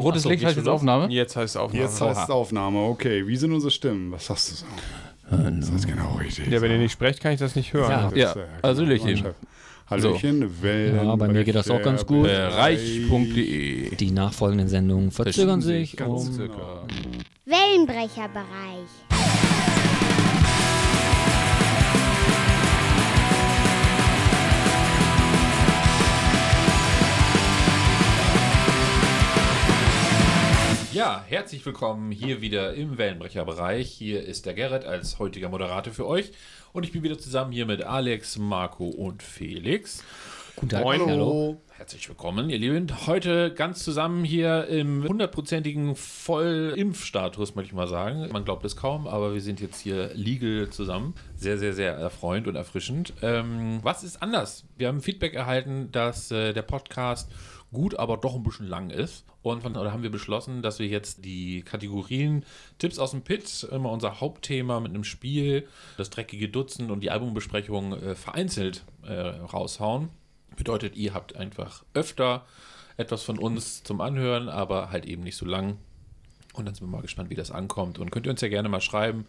Rotes Ach so, Licht heißt jetzt los? Aufnahme? Jetzt heißt es Aufnahme. Jetzt heißt es Aufnahme, okay. Wie sind unsere Stimmen? Was sagst du so? Das ist genau richtig. ja, wenn ihr nicht sprecht, kann ich das nicht hören. Ja. Also, Ja, Das ist, äh, also genau, Hallöchen. Hallöchen, Wellen. Ja, bei mir geht das auch ganz gut. Bereich.de. Die nachfolgenden Sendungen verzögern sich Ganz um circa. Wellenbrecherbereich. Ja, herzlich willkommen hier wieder im Wellenbrecherbereich. Hier ist der Gerrit als heutiger Moderator für euch. Und ich bin wieder zusammen hier mit Alex, Marco und Felix. Guten Tag. Moin. Hallo. Herzlich willkommen, ihr Lieben. Heute ganz zusammen hier im hundertprozentigen Vollimpfstatus, möchte ich mal sagen. Man glaubt es kaum, aber wir sind jetzt hier legal zusammen. Sehr, sehr, sehr erfreuend und erfrischend. Ähm, was ist anders? Wir haben Feedback erhalten, dass äh, der Podcast gut, aber doch ein bisschen lang ist. Und von daher haben wir beschlossen, dass wir jetzt die Kategorien Tipps aus dem Pit, immer unser Hauptthema mit einem Spiel, das dreckige Dutzend und die Albumbesprechung äh, vereinzelt äh, raushauen. Bedeutet, ihr habt einfach öfter etwas von uns zum Anhören, aber halt eben nicht so lang. Und dann sind wir mal gespannt, wie das ankommt. Und könnt ihr uns ja gerne mal schreiben.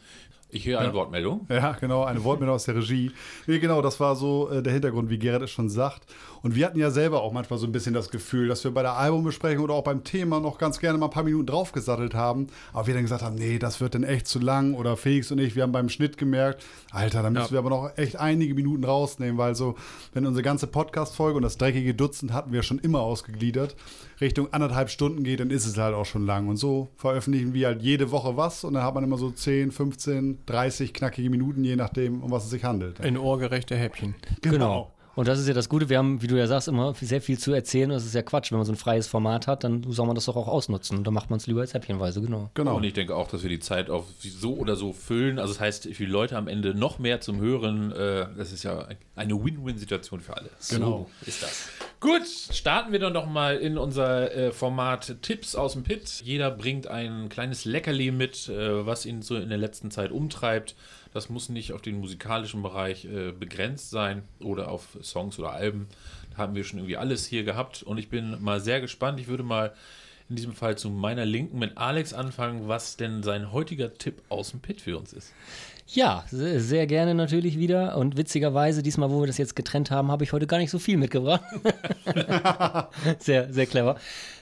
Ich höre eine Wortmeldung. Ja, genau, eine Wortmeldung aus der Regie. Nee, genau, das war so äh, der Hintergrund, wie Gerrit es schon sagt. Und wir hatten ja selber auch manchmal so ein bisschen das Gefühl, dass wir bei der Albumbesprechung oder auch beim Thema noch ganz gerne mal ein paar Minuten draufgesattelt haben. Aber wir dann gesagt haben, nee, das wird dann echt zu lang. Oder Felix und ich, wir haben beim Schnitt gemerkt, Alter, da müssen wir aber noch echt einige Minuten rausnehmen, weil so, wenn unsere ganze Podcast-Folge und das dreckige Dutzend hatten wir schon immer ausgegliedert, Richtung anderthalb Stunden geht, dann ist es halt auch schon lang. Und so veröffentlichen wir halt jede Woche was und dann hat man immer so 10, 15, 30 knackige Minuten, je nachdem, um was es sich handelt. Ein ohrgerechte Häppchen. Genau. Und das ist ja das Gute, wir haben, wie du ja sagst, immer sehr viel zu erzählen. Und das ist ja Quatsch. Wenn man so ein freies Format hat, dann soll man das doch auch ausnutzen. Und dann macht man es lieber als Häppchenweise, genau. Genau. Und ich denke auch, dass wir die Zeit auf so oder so füllen. Also das heißt, für die Leute am Ende noch mehr zum Hören. Äh, das ist ja eine Win-Win-Situation für alle. Genau. So ist das. Gut, starten wir dann doch mal in unser äh, Format Tipps aus dem Pit. Jeder bringt ein kleines Leckerli mit, äh, was ihn so in der letzten Zeit umtreibt. Das muss nicht auf den musikalischen Bereich äh, begrenzt sein oder auf Songs oder Alben. Da haben wir schon irgendwie alles hier gehabt und ich bin mal sehr gespannt. Ich würde mal in diesem Fall zu meiner Linken mit Alex anfangen, was denn sein heutiger Tipp aus dem Pit für uns ist. Ja, sehr, sehr gerne natürlich wieder. Und witzigerweise, diesmal, wo wir das jetzt getrennt haben, habe ich heute gar nicht so viel mitgebracht. sehr, sehr clever.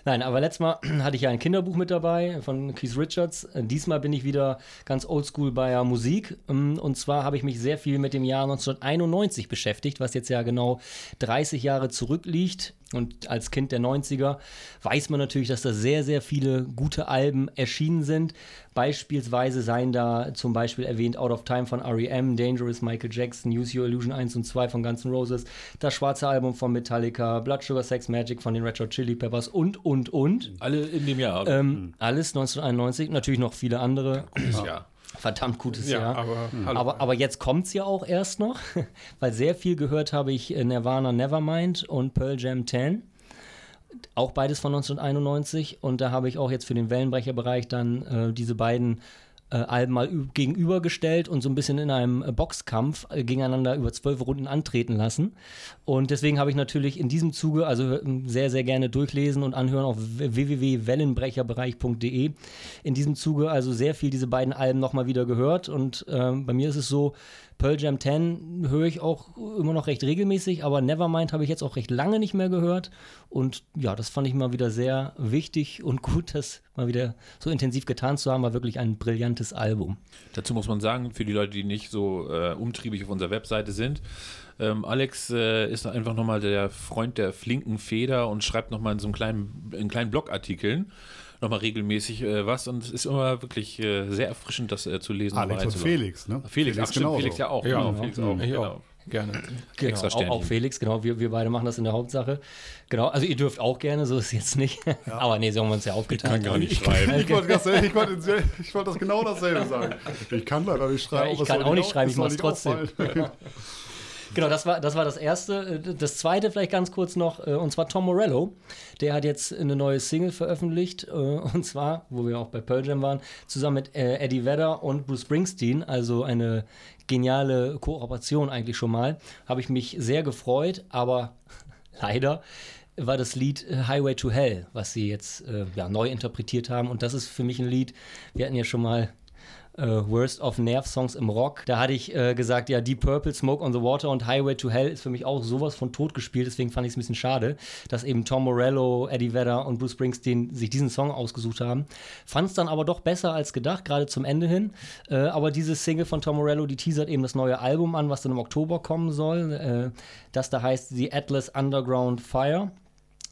Nein, aber letztes Mal hatte ich ja ein Kinderbuch mit dabei von Keith Richards. Diesmal bin ich wieder ganz oldschool bei der Musik. Und zwar habe ich mich sehr viel mit dem Jahr 1991 beschäftigt, was jetzt ja genau 30 Jahre zurückliegt. Und als Kind der 90er weiß man natürlich, dass da sehr, sehr viele gute Alben erschienen sind. Beispielsweise seien da zum Beispiel erwähnt Out of Time von R.E.M., Dangerous, Michael Jackson, Use Your Illusion 1 und 2 von Guns N' Roses, das schwarze Album von Metallica, Blood Sugar Sex Magic von den Red Hot Chili Peppers und, und, und. Alle in dem Jahr. Ähm, alles 1991, natürlich noch viele andere. Gutes Jahr. Verdammt gutes Ja, Jahr. aber hallo. Aber, aber jetzt kommt es ja auch erst noch, weil sehr viel gehört habe ich äh, Nirvana Nevermind und Pearl Jam 10. Auch beides von 1991. Und da habe ich auch jetzt für den Wellenbrecherbereich dann äh, diese beiden äh, Alben mal gegenübergestellt und so ein bisschen in einem äh, Boxkampf äh, gegeneinander über zwölf Runden antreten lassen. Und deswegen habe ich natürlich in diesem Zuge, also äh, sehr, sehr gerne durchlesen und anhören auf www.wellenbrecherbereich.de. In diesem Zuge also sehr viel diese beiden Alben nochmal wieder gehört. Und ähm, bei mir ist es so, Pearl Jam 10 höre ich auch immer noch recht regelmäßig, aber Nevermind habe ich jetzt auch recht lange nicht mehr gehört. Und ja, das fand ich mal wieder sehr wichtig und gut, das mal wieder so intensiv getan zu haben. War wirklich ein brillantes Album. Dazu muss man sagen, für die Leute, die nicht so äh, umtriebig auf unserer Webseite sind, ähm, Alex äh, ist einfach nochmal der Freund der flinken Feder und schreibt nochmal in so einem kleinen, in kleinen Blogartikeln nochmal regelmäßig äh, was und es ist immer wirklich äh, sehr erfrischend, das äh, zu lesen. Alex und. Felix, ne? Felix, ach, stimmt. Felix ja auch. Ja, genau, Felix auch. ich Genau. auch. Gerne. Extra auch, auch Felix, genau, wir, wir beide machen das in der Hauptsache. Genau, also ihr dürft auch gerne, so ist es jetzt nicht. Aber nee, so haben wir uns ja aufgeteilt. Gar nicht schreiben. Ich wollte das, ich wollte, ich wollte das genau dasselbe sagen. Ich kann leider nicht schreiben. Ja, ich es kann auch nicht schreiben, es ich mach's nicht trotzdem. Genau, das war, das war das erste. Das zweite vielleicht ganz kurz noch, äh, und zwar Tom Morello. Der hat jetzt eine neue Single veröffentlicht, äh, und zwar, wo wir auch bei Pearl Jam waren, zusammen mit äh, Eddie Vedder und Bruce Springsteen, also eine geniale Kooperation eigentlich schon mal. Habe ich mich sehr gefreut, aber leider war das Lied äh, Highway to Hell, was sie jetzt äh, ja, neu interpretiert haben. Und das ist für mich ein Lied, wir hatten ja schon mal äh, Worst of Nerve-Songs im Rock. Da hatte ich äh, gesagt, ja, Deep Purple, Smoke on the Water und Highway to Hell ist für mich auch sowas von tot gespielt. Deswegen fand ich es ein bisschen schade, dass eben Tom Morello, Eddie Vedder und Bruce Springsteen sich diesen Song ausgesucht haben. Fand es dann aber doch besser als gedacht, gerade zum Ende hin. Äh, aber diese Single von Tom Morello, die teasert eben das neue Album an, was dann im Oktober kommen soll. Äh, das da heißt The Atlas Underground Fire.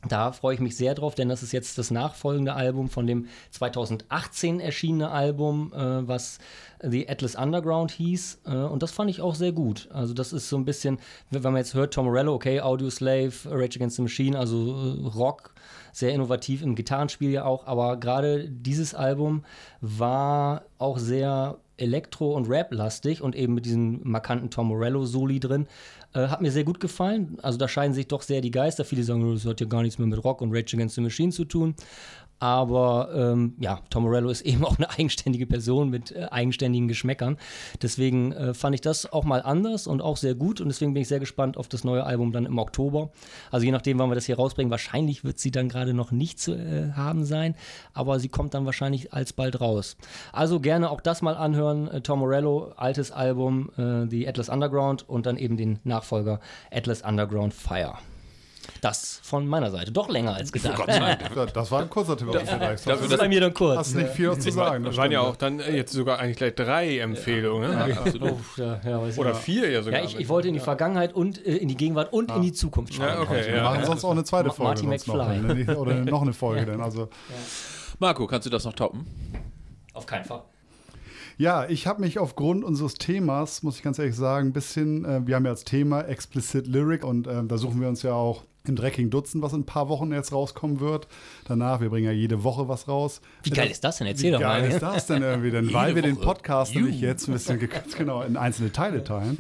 Da freue ich mich sehr drauf, denn das ist jetzt das nachfolgende Album von dem 2018 erschienene Album, äh, was The Atlas Underground hieß. Äh, und das fand ich auch sehr gut. Also, das ist so ein bisschen, wenn man jetzt hört, Tom Morello, okay, Audio Slave, Rage Against the Machine, also äh, Rock, sehr innovativ im Gitarrenspiel ja auch. Aber gerade dieses Album war auch sehr Elektro- und Rap-lastig und eben mit diesem markanten Tom Morello-Soli drin. Äh, hat mir sehr gut gefallen. Also da scheiden sich doch sehr die Geister. Viele sagen, das hat ja gar nichts mehr mit Rock und Rage Against the Machine zu tun. Aber ähm, ja, Tom Morello ist eben auch eine eigenständige Person mit äh, eigenständigen Geschmäckern. Deswegen äh, fand ich das auch mal anders und auch sehr gut. Und deswegen bin ich sehr gespannt auf das neue Album dann im Oktober. Also je nachdem, wann wir das hier rausbringen, wahrscheinlich wird sie dann gerade noch nicht zu äh, haben sein. Aber sie kommt dann wahrscheinlich alsbald raus. Also gerne auch das mal anhören. Äh, Tom Morello, altes Album, äh, The Atlas Underground und dann eben den Nachfolger Atlas Underground Fire. Das von meiner Seite. Doch länger als gedacht. Das war ein kurzer Tipp. das- Das ist bei mir dann kurz. Hast nicht viel zu sagen. Das waren ja auch dann äh, jetzt sogar eigentlich gleich drei Empfehlungen. ne? Oh, ja, ja, weiß ich Oder vier ja sogar. Ja, ich, ich wollte in die Vergangenheit und äh, in die Gegenwart und in die Zukunft schauen. Ja, okay, Wir ja. machen sonst auch eine zweite Folge. Marty noch, McFly. Nicht- Oder noch eine Folge dann. Also, Marco, kannst du das noch toppen? Auf keinen Fall. ja, ich habe mich aufgrund unseres Themas, muss ich ganz ehrlich sagen, ein bisschen, äh, wir haben ja als Thema Explicit Lyric und ähm, da suchen wir uns ja auch im Dreckigen Dutzend, was in ein paar Wochen jetzt rauskommen wird. Danach, wir bringen ja jede Woche was raus. Wie geil ist das denn? Erzähl Wie doch geil mal. ist das denn irgendwie? Denn weil wir den Woche. Podcast nämlich jetzt ein bisschen gekürzt, genau, in einzelne Teile teilen.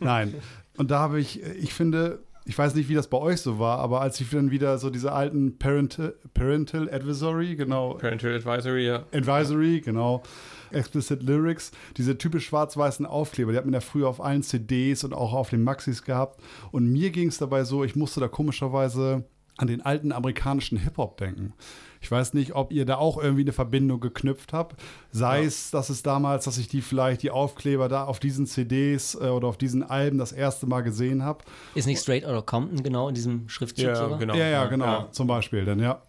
Nein. Und da habe ich, ich finde, ich weiß nicht, wie das bei euch so war, aber als ich dann wieder so diese alten Parental, Parental Advisory, genau, Parental Advisory, ja. Advisory, genau. Explicit Lyrics, diese typisch schwarz-weißen Aufkleber, die hat man ja früher auf allen CDs und auch auf den Maxis gehabt. Und mir ging es dabei so, ich musste da komischerweise an den alten amerikanischen Hip-Hop denken. Ich weiß nicht, ob ihr da auch irgendwie eine Verbindung geknüpft habt. Sei es, dass es damals, dass ich die vielleicht, die Aufkleber da auf diesen CDs äh, oder auf diesen Alben das erste Mal gesehen habe. Ist nicht Straight Outta Compton genau in diesem Schriftzug Ja, sogar? genau. Ja, ja, genau, Ja. zum Beispiel dann, ja.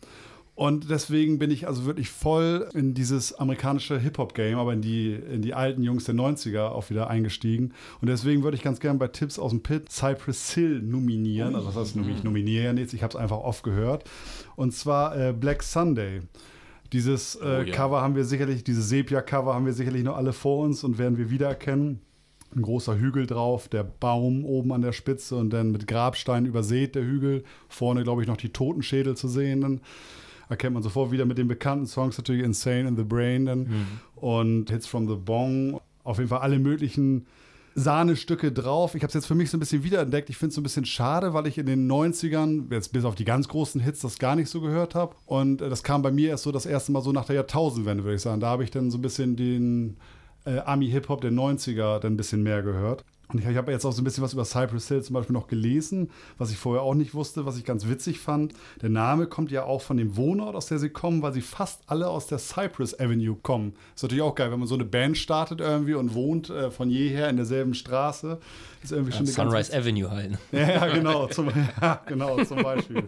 Und deswegen bin ich also wirklich voll in dieses amerikanische Hip-Hop-Game, aber in die, in die alten Jungs der 90er auch wieder eingestiegen. Und deswegen würde ich ganz gerne bei Tipps aus dem Pit Cypress Hill nominieren. Also, das heißt, ich nominiere ja nichts, ich habe es einfach oft gehört. Und zwar äh, Black Sunday. Dieses äh, Oh, ja. Cover haben wir sicherlich, dieses Sepia-Cover haben wir sicherlich noch alle vor uns und werden wir wiedererkennen. Ein großer Hügel drauf, der Baum oben an der Spitze und dann mit Grabsteinen übersät der Hügel. Vorne, glaube ich, noch die Totenschädel zu sehen. Erkennt man sofort wieder mit den bekannten Songs natürlich Insane in the Brain dann und Hits from the Bong. Auf jeden Fall alle möglichen Sahnestücke drauf. Ich habe es jetzt für mich so ein bisschen wiederentdeckt. Ich finde es so ein bisschen schade, weil ich in den 90ern, jetzt bis auf die ganz großen Hits, das gar nicht so gehört habe. Und äh, das kam bei mir erst so das erste Mal so nach der Jahrtausendwende, würde ich sagen. Da habe ich dann so ein bisschen den äh, Ami-Hip-Hop der 90er dann ein bisschen mehr gehört. Und ich, ich habe jetzt auch so ein bisschen was über Cypress Hill zum Beispiel noch gelesen, was ich vorher auch nicht wusste, was ich ganz witzig fand. Der Name kommt ja auch von dem Wohnort, aus der sie kommen, weil sie fast alle aus der Cypress Avenue kommen. Ist natürlich auch geil, wenn man so eine Band startet irgendwie und wohnt äh, von jeher in derselben Straße. Ist irgendwie schon eine ganz Sunrise Avenue halt. ja, ja, genau, zum, ja, genau, zum Beispiel.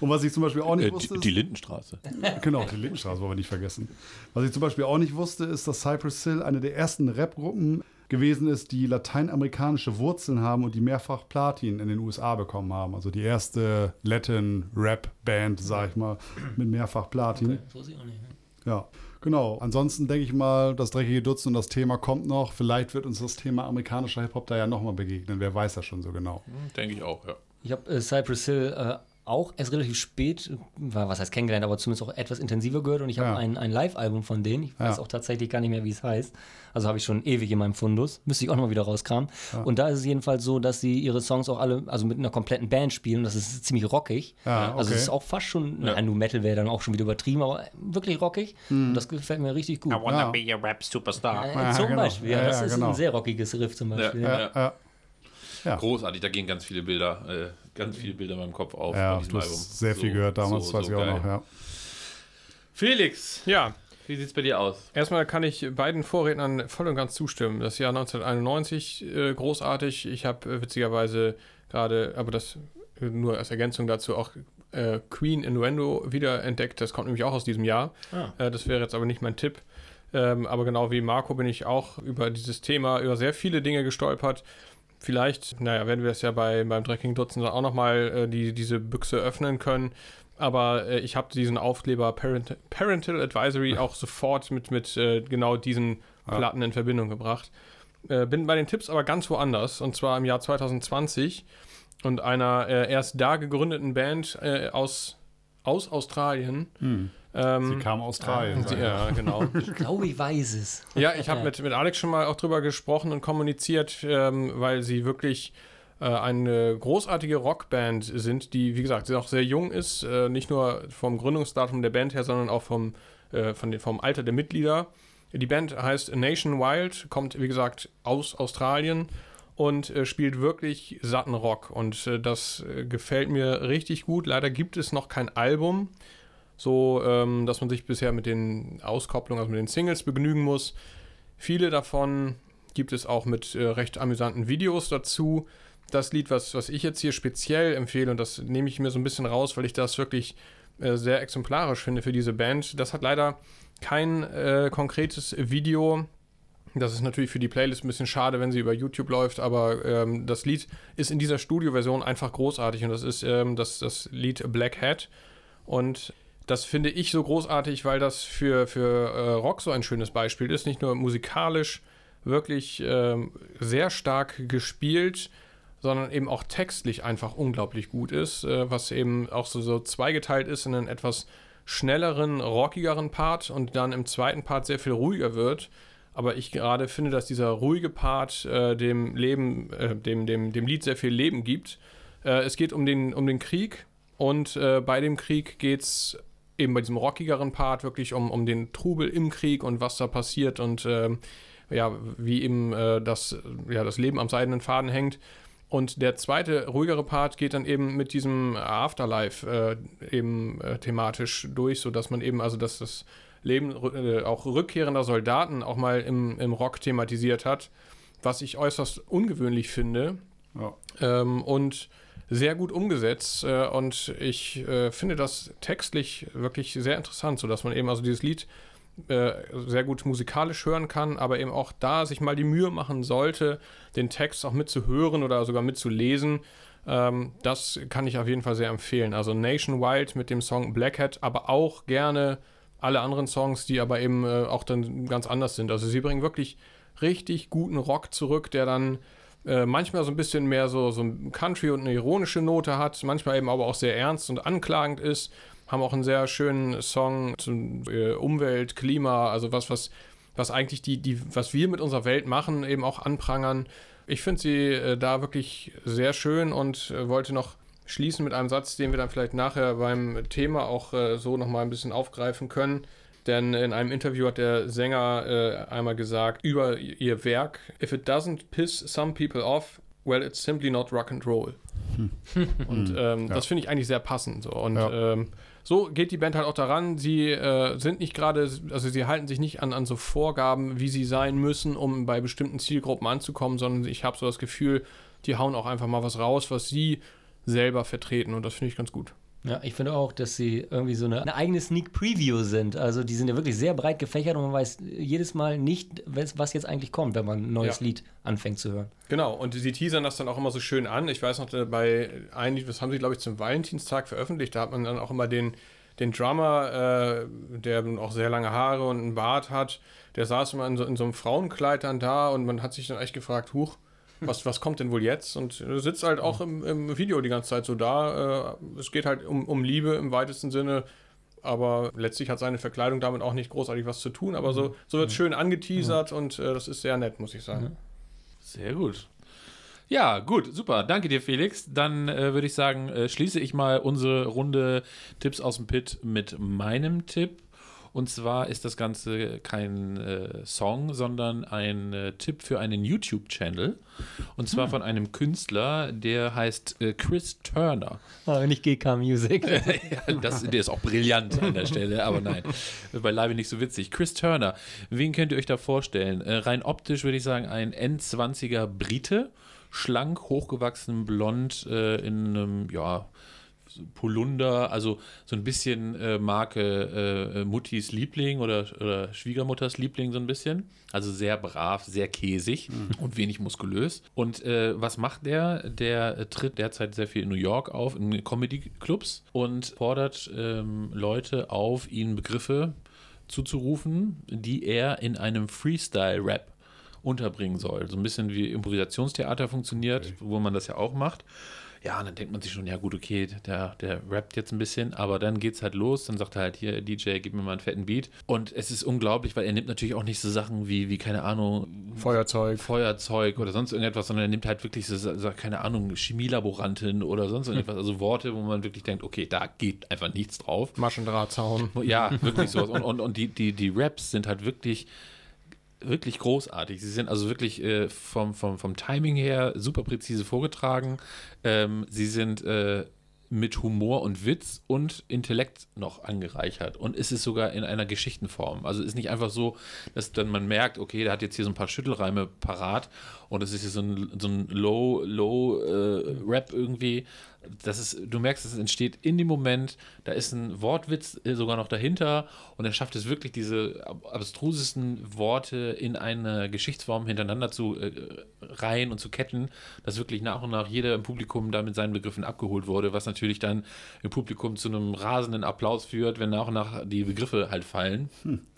Und was ich zum Beispiel auch nicht Äh, wusste, die, ist, die Lindenstraße. Genau, die Lindenstraße wollen wir nicht vergessen. Was ich zum Beispiel auch nicht wusste, ist, dass Cypress Hill eine der ersten Rap-Gruppen gewesen ist, die lateinamerikanische Wurzeln haben und die mehrfach Platin in den USA bekommen haben. Also die erste Latin-Rap-Band, sag ich mal, mit mehrfach Platin. Sie auch nicht. ne? Ja, genau. Ansonsten denke ich mal, das dreckige Dutzend und das Thema kommt noch. Vielleicht wird uns das Thema amerikanischer Hip-Hop da ja nochmal begegnen. Wer weiß das schon so genau. Denke ich auch, ja. Ich habe äh, Cypress Hill äh, auch erst relativ spät, war, was heißt kennengelernt, aber zumindest auch etwas intensiver gehört und ich habe Ja. ein, ein Live-Album von denen. Ich weiß Ja. auch tatsächlich gar nicht mehr, wie es heißt. Also habe ich schon ewig in meinem Fundus. Müsste ich auch noch mal wieder rauskramen. Und da ist es jedenfalls so, dass sie ihre Songs auch alle, also mit einer kompletten Band spielen. Das ist ziemlich rockig. Ja, Also okay. es ist auch fast schon, Ja. nein, Nu Metal wäre dann auch schon wieder übertrieben, aber wirklich rockig. Und das gefällt mir richtig gut. Ja. be a rap superstar. Äh, Ja, zum genau. Beispiel, ja, Ja, das ja, ist genau. ein sehr rockiges Riff zum Beispiel. Ja. Ja, ja. Ja. Großartig, da gehen ganz viele Bilder, äh, ganz viele Bilder in meinem Kopf auf Ja, bei diesem du Album. hast sehr viel So- gehört damals, so- weiß so ich auch geil. noch, ja. Felix, Ja, wie sieht's bei dir aus? erstmal kann ich beiden Vorrednern voll und ganz zustimmen. Das Jahr 1991 äh, großartig. Ich habe äh, witzigerweise gerade, aber das äh, nur als Ergänzung dazu auch äh, Queen Innuendo wieder entdeckt. Das kommt nämlich auch aus diesem Jahr. Ah. Äh, das wäre jetzt aber nicht mein Tipp. Ähm, aber genau wie Marco bin ich auch über dieses Thema, über sehr viele Dinge gestolpert. Vielleicht, naja, werden wir es ja bei, beim Drecking Dutzend auch nochmal äh, die, diese Büchse öffnen können. Aber äh, ich habe diesen Aufkleber Parent, Parental Advisory auch sofort mit, mit äh, genau diesen Platten in Verbindung gebracht. Äh, bin bei den Tipps aber ganz woanders. Und zwar im Jahr 2020 und einer äh, erst da gegründeten Band äh, aus, aus Australien. Hm. Ähm, Sie kam aus Australien. sie, ja, genau. Ich glaube, ich weiß es. Ja, ich habe mit, mit Alex schon mal auch drüber gesprochen und kommuniziert, ähm, weil sie wirklich äh, eine großartige Rockband sind, die, wie gesagt, auch sehr jung ist, äh, nicht nur vom Gründungsdatum der Band her, sondern auch vom, äh, von den, vom Alter der Mitglieder. Die Band heißt Nation Wild, kommt, wie gesagt, aus Australien und äh, spielt wirklich satten Rock. Und äh, das äh, gefällt mir richtig gut. Leider gibt es noch kein Album so ähm, dass man sich bisher mit den Auskopplungen, also mit den Singles begnügen muss. Viele davon gibt es auch mit äh, recht amüsanten Videos dazu. Das Lied, was, was ich jetzt hier speziell empfehle, und das nehme ich mir so ein bisschen raus, weil ich das wirklich äh, sehr exemplarisch finde für diese Band, das hat leider kein äh, konkretes Video. Das ist natürlich für die Playlist ein bisschen schade, wenn sie über YouTube läuft, aber ähm, das Lied ist in dieser Studioversion einfach großartig und das ist ähm, das, das Lied Black Hat. Und das finde ich so großartig, weil das für, für äh, Rock so ein schönes Beispiel ist. Nicht nur musikalisch wirklich ähm, sehr stark gespielt, sondern eben auch textlich einfach unglaublich gut ist, äh, was eben auch so, so zweigeteilt ist in einen etwas schnelleren, rockigeren Part und dann im zweiten Part sehr viel ruhiger wird. Aber ich gerade finde, dass dieser ruhige Part äh, dem Leben, äh, dem, dem, dem Lied sehr viel Leben gibt. Äh, es geht um den, um den Krieg und äh, bei dem Krieg geht es eben bei diesem rockigeren Part wirklich um, um den Trubel im Krieg und was da passiert und ähm, ja, wie eben äh, das, ja, das Leben am seidenen Faden hängt. Und der zweite, ruhigere Part geht dann eben mit diesem Afterlife äh, eben thematisch durch, sodass man eben also dass das Leben äh, auch rückkehrender Soldaten auch mal im, im Rock thematisiert hat, was ich äußerst ungewöhnlich finde Ja. ähm, und sehr gut umgesetzt. Äh, und ich äh, finde das textlich wirklich sehr interessant, sodass man eben also dieses Lied äh, sehr gut musikalisch hören kann, aber eben auch da sich mal die Mühe machen sollte, den Text auch mitzuhören oder sogar mitzulesen. Ähm, das kann ich auf jeden Fall sehr empfehlen. Also Nation Wild mit dem Song Black Hat, aber auch gerne alle anderen Songs, die aber eben äh, auch dann ganz anders sind. Also sie bringen wirklich richtig guten Rock zurück, der dann äh, manchmal so ein bisschen mehr so, so ein Country und eine ironische Note hat, manchmal eben aber auch sehr ernst und anklagend ist. Haben auch einen sehr schönen Song zum äh, Umwelt, Klima, also was, was, was eigentlich die, die, was wir mit unserer Welt machen, eben auch anprangern. Ich finde sie äh, da wirklich sehr schön und äh, wollte noch schließen mit einem Satz, den wir dann vielleicht nachher beim Thema auch äh, so nochmal ein bisschen aufgreifen können. Denn in einem Interview hat der Sänger äh, einmal gesagt über ihr Werk: If it doesn't piss some people off, well, it's simply not rock and roll. Und ähm, das finde ich eigentlich sehr passend. So. Und Ja. ähm, so geht die Band halt auch daran. Sie äh, sind nicht gerade, also sie halten sich nicht an, an so Vorgaben, wie sie sein müssen, um bei bestimmten Zielgruppen anzukommen, sondern ich habe so das Gefühl, die hauen auch einfach mal was raus, was sie selber vertreten. Und das finde ich ganz gut. Ja, ich finde auch, dass sie irgendwie so eine, eine eigene Sneak Preview sind. Also die sind ja wirklich sehr breit gefächert und man weiß jedes Mal nicht, was jetzt eigentlich kommt, wenn man ein neues Ja. Lied anfängt zu hören. Genau, und sie teasern das dann auch immer so schön an. Ich weiß noch, bei einem, das haben sie, glaube ich, zum Valentinstag veröffentlicht, da hat man dann auch immer den, den Drummer, äh, der nun auch sehr lange Haare und einen Bart hat, der saß immer in so, in so einem Frauenkleid dann da und man hat sich dann echt gefragt, huch, was, was kommt denn wohl jetzt? Und er sitzt halt auch im, im Video die ganze Zeit so da. Äh, es geht halt um, um Liebe im weitesten Sinne. Aber letztlich hat seine Verkleidung damit auch nicht großartig was zu tun. Aber so, so wird schön angeteasert und äh, das ist sehr nett, muss ich sagen. Sehr gut. Ja, gut, super. Danke dir, Felix. Dann äh, würde ich sagen, äh, schließe ich mal unsere Runde Tipps aus dem Pit mit meinem Tipp. Und zwar ist das Ganze kein äh, Song, sondern ein äh, Tipp für einen YouTube-Channel. Und zwar Hm. von einem Künstler, der heißt äh, Chris Turner. Aber nicht GK Music. ja, das, der ist auch brillant an der Stelle, aber nein, beileibe nicht so witzig. Chris Turner, wen könnt ihr euch da vorstellen? Äh, rein optisch würde ich sagen, ein N20er Brite, schlank, hochgewachsen, blond, äh, in einem, ja, Polunder, also so ein bisschen äh, Marke äh, Muttis Liebling oder, oder Schwiegermutters Liebling so ein bisschen. Also sehr brav, sehr käsig und wenig muskulös. Und äh, was macht der? Der äh, tritt derzeit sehr viel in New York auf, in Comedy-Clubs und fordert ähm, Leute auf, ihnen Begriffe zuzurufen, die er in einem Freestyle-Rap unterbringen soll. So ein bisschen wie Improvisationstheater funktioniert, wo man das ja auch macht. Ja, dann denkt man sich schon, ja gut, okay, der, der rappt jetzt ein bisschen, aber dann geht's halt los, dann sagt er halt, hier, DJ, gib mir mal einen fetten Beat. Und es ist unglaublich, weil er nimmt natürlich auch nicht so Sachen wie, wie keine Ahnung, Feuerzeug. Feuerzeug oder sonst irgendetwas, sondern er nimmt halt wirklich so, so keine Ahnung, Chemielaborantin oder sonst irgendetwas, also Worte, wo man wirklich denkt, okay, da geht einfach nichts drauf. Maschendrahtzaun. Ja, wirklich sowas. Und, und, und die, die, die Raps sind halt wirklich, wirklich großartig. Sie sind also wirklich äh, vom, vom, vom Timing her super präzise vorgetragen. Ähm, sie sind äh, mit Humor und Witz und Intellekt noch angereichert. Und es ist sogar in einer Geschichtenform. Also ist nicht einfach so, dass dann man merkt, okay, der hat jetzt hier so ein paar Schüttelreime parat und es ist hier so ein, so ein Low, Low äh, irgendwie. Das ist, du merkst, es entsteht in dem Moment, da ist ein Wortwitz äh, sogar noch dahinter und er schafft es wirklich, diese ab- abstrusesten Worte in eine Geschichtsform hintereinander zu äh, reihen und zu ketten, dass wirklich nach und nach jeder im Publikum da mit seinen Begriffen abgeholt wurde, was natürlich dann im Publikum zu einem rasenden Applaus führt, wenn nach und nach die Begriffe halt fallen.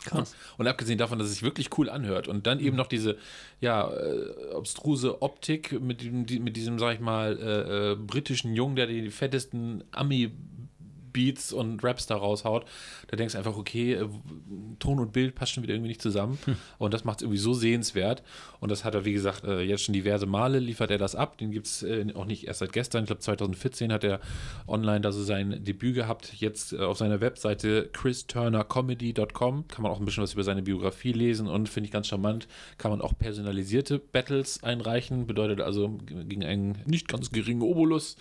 Krass. Und abgesehen davon, dass es sich wirklich cool anhört und dann eben noch diese, ja, äh, obstruse Optik mit, dem, die, mit diesem, sag ich mal, äh, äh, britischen Jungen, der die fettesten Ami- Beats und Raps da raushaut, da denkst du einfach, okay, äh, Ton und Bild passt schon wieder irgendwie nicht zusammen. Und das macht es irgendwie so sehenswert. Und das hat er, wie gesagt, äh, jetzt schon diverse Male liefert er das ab. Den gibt es äh, auch nicht erst seit gestern. Ich glaube, 2014 hat er online da so sein Debüt gehabt. Jetzt auf seiner Webseite christurnercomedy.com kann man auch ein bisschen was über seine Biografie lesen und finde ich ganz charmant, kann man auch personalisierte Battles einreichen. Bedeutet also, gegen einen nicht ganz geringen Obolus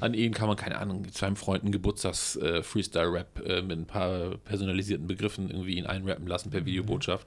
an ihn kann man, keine Ahnung, zu einem Freund einen Äh, Freestyle-Rap äh, mit ein paar personalisierten Begriffen irgendwie ihn einrappen lassen per Videobotschaft.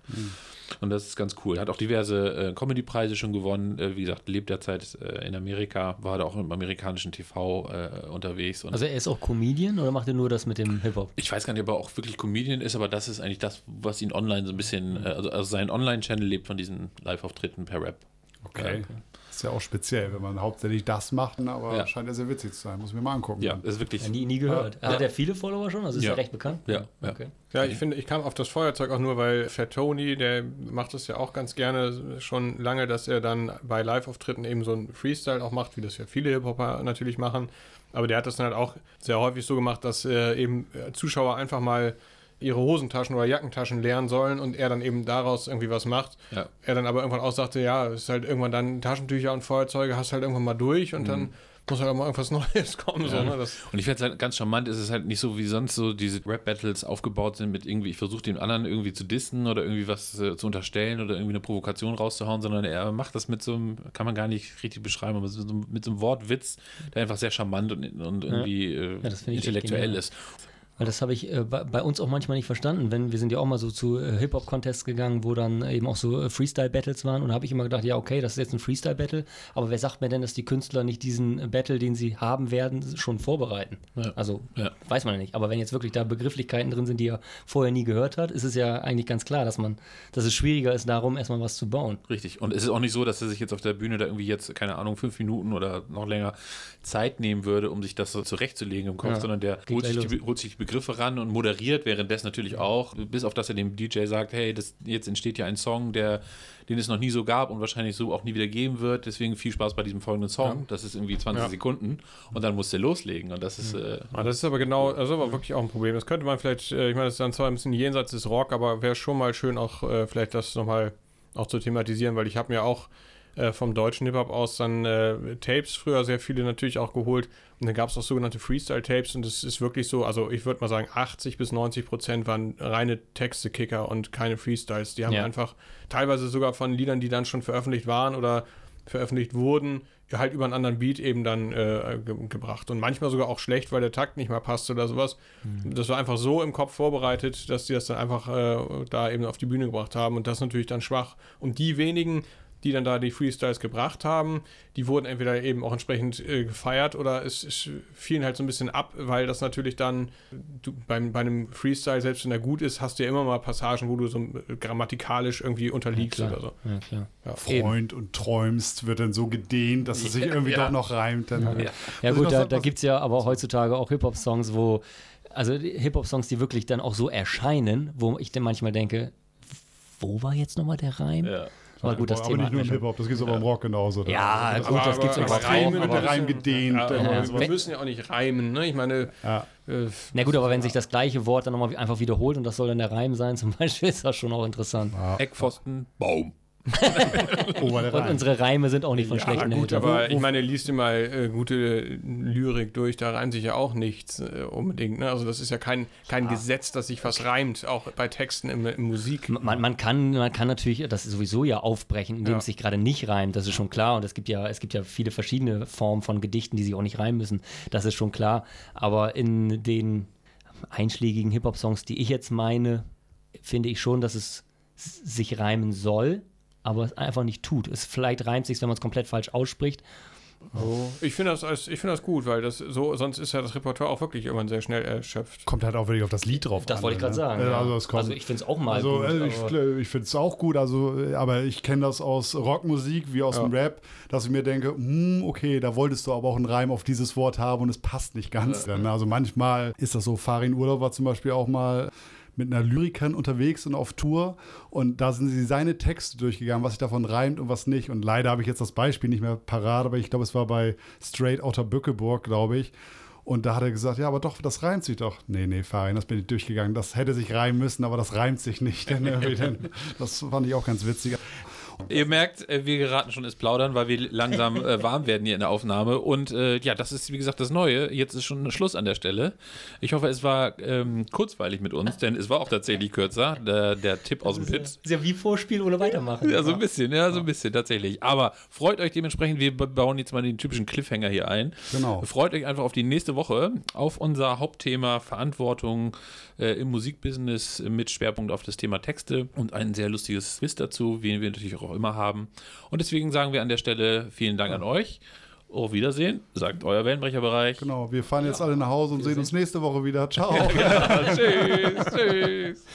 Und das ist ganz cool. Hat auch diverse äh, Comedy-Preise schon gewonnen. Äh, wie gesagt, lebt derzeit äh, in Amerika, war da auch im amerikanischen TV äh, unterwegs. Also er ist auch Comedian oder macht er nur das mit dem Hip-Hop? ich weiß gar nicht, ob er auch wirklich Comedian ist, aber das ist eigentlich das, was ihn online so ein bisschen, also, also sein Online-Channel lebt von diesen Live-Auftritten per Rap. Okay. Ist ja auch speziell, wenn man hauptsächlich das macht, ne, aber Ja. scheint ja sehr witzig zu sein. Muss ich mir mal angucken. Ja, das ist wirklich. Ja, nie, nie gehört. Hat er viele Follower schon? Also ist Ja. er recht bekannt? Ja, ja. Okay. Ja, ich finde, ich kam auf das Feuerzeug auch nur, weil Fat Tony, der macht es ja auch ganz gerne schon lange, dass er dann bei Live-Auftritten eben so ein Freestyle auch macht, wie das ja viele Hip-Hopper natürlich machen. Aber der hat das dann halt auch sehr häufig so gemacht, dass äh, eben äh, Zuschauer einfach mal ihre Hosentaschen oder Jackentaschen leeren sollen und er dann eben daraus irgendwie was macht. Ja. Er dann aber irgendwann auch sagte, ja, es ist halt irgendwann dann Taschentücher und Feuerzeuge, hast halt irgendwann mal durch und dann muss halt auch mal irgendwas Neues kommen. So, ne? das, Und ich finde es halt ganz charmant, ist es halt nicht so wie sonst so diese Rap-Battles aufgebaut sind mit irgendwie, ich versuche den anderen irgendwie zu dissen oder irgendwie was äh, zu unterstellen oder irgendwie eine Provokation rauszuhauen, sondern er macht das mit so einem, kann man gar nicht richtig beschreiben, aber so, mit so einem Wortwitz, der einfach sehr charmant und, und irgendwie äh, Ja, das finde ich echt intellektuell ist. Weil das habe ich äh, bei, bei uns auch manchmal nicht verstanden. Wenn wir sind ja auch mal so zu äh, Hip-Hop-Contests gegangen, wo dann eben auch so äh, Freestyle-Battles waren. Und da habe ich immer gedacht, ja, okay, das ist jetzt ein Freestyle-Battle. Aber wer sagt mir denn, dass die Künstler nicht diesen äh, Battle, den sie haben werden, schon vorbereiten? Ja. Also Ja. weiß man ja nicht. Aber wenn jetzt wirklich da Begrifflichkeiten drin sind, die er vorher nie gehört hat, ist es ja eigentlich ganz klar, dass man, dass es schwieriger ist, darum erstmal was zu bauen. Richtig. Und es ist auch nicht so, dass er sich jetzt auf der Bühne da irgendwie jetzt, keine Ahnung, fünf Minuten oder noch länger Zeit nehmen würde, um sich das so zurechtzulegen im Kopf, Ja. sondern der holt sich, die, holt sich die Begriffe ran und moderiert währenddessen natürlich auch, bis auf dass er dem DJ sagt, hey, das, jetzt entsteht ja ein Song, der, den es noch nie so gab und wahrscheinlich so auch nie wieder geben wird. Deswegen viel Spaß bei diesem folgenden Song. Das ist irgendwie 20 Ja. Sekunden und dann muss der loslegen. Und das ist äh, Ah, das ist aber genau, also aber wirklich auch ein Problem. Das könnte man vielleicht, äh, ich meine, das ist dann zwar ein bisschen jenseits des Rock, aber wäre schon mal schön, auch äh, vielleicht das nochmal auch zu thematisieren, weil ich habe mir auch äh, vom deutschen Hip-Hop aus dann äh, Tapes, früher sehr viele natürlich auch geholt. Und dann gab es auch sogenannte Freestyle-Tapes und es ist wirklich so, also ich würde mal sagen, 80 bis 90 Prozent waren reine Texte-Kicker und keine Freestyles. Die haben Ja. einfach teilweise sogar von Liedern, die dann schon veröffentlicht waren oder veröffentlicht wurden, halt über einen anderen Beat eben dann äh, ge gebracht. Und manchmal sogar auch schlecht, weil der Takt nicht mal passt oder sowas. Das war einfach so im Kopf vorbereitet, dass die das dann einfach äh, da eben auf die Bühne gebracht haben. Und das ist natürlich dann schwach. Und die wenigen, die dann da die Freestyles gebracht haben, die wurden entweder eben auch entsprechend äh, gefeiert oder es, es fielen halt so ein bisschen ab, weil das natürlich dann, du, beim, bei einem Freestyle, selbst wenn er gut ist, hast du ja immer mal Passagen, wo du so äh, grammatikalisch irgendwie unterliegst klar. oder so. Ja, klar. Freund und träumst wird dann so gedehnt, dass es sich irgendwie Ja. doch noch reimt. Dann, Ja. Ja Also gut, da, da gibt es ja aber heutzutage auch Hip-Hop-Songs, wo, also die Hip-Hop-Songs, die wirklich dann auch so erscheinen, wo ich dann manchmal denke, wo war jetzt nochmal der Reim? Ja. Aber gut, das aber Thema nicht nur im wir Hip-Hop, das gibt es aber im Rock genauso. Also Ja, das gut, das gibt's aber überall. Reimen wird der müssen- Reim gedehnt. Ja, aber also- wir müssen ja auch nicht reimen, ne? Ich meine, ja. äh, Na gut, aber wenn sich das gleiche Wort dann nochmal einfach wiederholt und das soll dann der Reim sein, zum Beispiel, ist das schon auch interessant. Eckpfosten, Baum. Oh, Und unsere Reime sind auch nicht von schlechten gut, Eltern. aber ich meine, liest dir mal äh, gute Lyrik durch, da reimt sich ja auch nichts äh, unbedingt. Ne? Also das ist ja kein, kein Gesetz, dass sich was reimt, auch bei Texten in, in Musik. Man, man, kann, man kann natürlich das sowieso ja aufbrechen, indem Ja. es sich gerade nicht reimt, das ist schon klar. Und es gibt ja, es gibt ja viele verschiedene Formen von Gedichten, die sich auch nicht reimen müssen. Das ist schon klar. Aber in den einschlägigen Hip-Hop-Songs, die ich jetzt meine, finde ich schon, dass es sich reimen soll, aber es einfach nicht tut. Es vielleicht reimt sich, wenn man es komplett falsch ausspricht. Ich finde das, als- ich finde das gut, weil das so, sonst ist ja das Repertoire auch wirklich irgendwann sehr schnell erschöpft. Kommt halt auch wirklich auf das Lied drauf Das an. wollte ich gerade ne? sagen. Äh, ja. Also, also ich finde es auch mal Also gut. äh, aber- ich, ich finde es auch gut, also, äh, aber ich kenne das aus Rockmusik wie aus Ja. dem Rap, dass ich mir denke, hm, okay, da wolltest du aber auch einen Reim auf dieses Wort haben und es passt nicht ganz. Dann, Also manchmal ist das so, Farin Urlaub war zum Beispiel auch mal mit einer Lyrikerin unterwegs und auf Tour und da sind sie seine Texte durchgegangen, was sich davon reimt und was nicht. Und leider habe ich jetzt das Beispiel nicht mehr parat, aber ich glaube, es war bei Straight Outta Bückeburg, glaube ich. Und da hat er gesagt, ja, aber doch, das reimt sich doch. Nee, nee, Farin, das bin ich durchgegangen. Das hätte sich reimen müssen, aber das reimt sich nicht. Irgendwie dann- das fand ich auch ganz witzig. Ihr merkt, äh, wir geraten schon ins Plaudern, weil wir langsam äh, warm werden hier in der Aufnahme. Und äh, ja, das ist wie gesagt das Neue. Jetzt ist schon Schluss an der Stelle. Ich hoffe, es war ähm, kurzweilig mit uns, denn es war auch tatsächlich kürzer. Der, der Tipp aus dem Pit. ist ja wie Vorspiel ohne Weitermachen. Ja, so ein bisschen, ja, so ein bisschen tatsächlich. Aber freut euch dementsprechend, wir ba- bauen jetzt mal den typischen Cliffhanger hier ein. Genau. Freut euch einfach auf die nächste Woche, auf unser Hauptthema Verantwortung äh, im Musikbusiness mit Schwerpunkt auf das Thema Texte und ein sehr lustiges Quiz dazu, wie wir natürlich auch immer haben. Und deswegen sagen wir an der Stelle vielen Dank an euch. Auf Wiedersehen, sagt euer Wellenbrecherbereich. Genau, wir fahren jetzt alle nach Hause und sehen uns nächste Woche wieder. Ciao. tschüss, tschüss.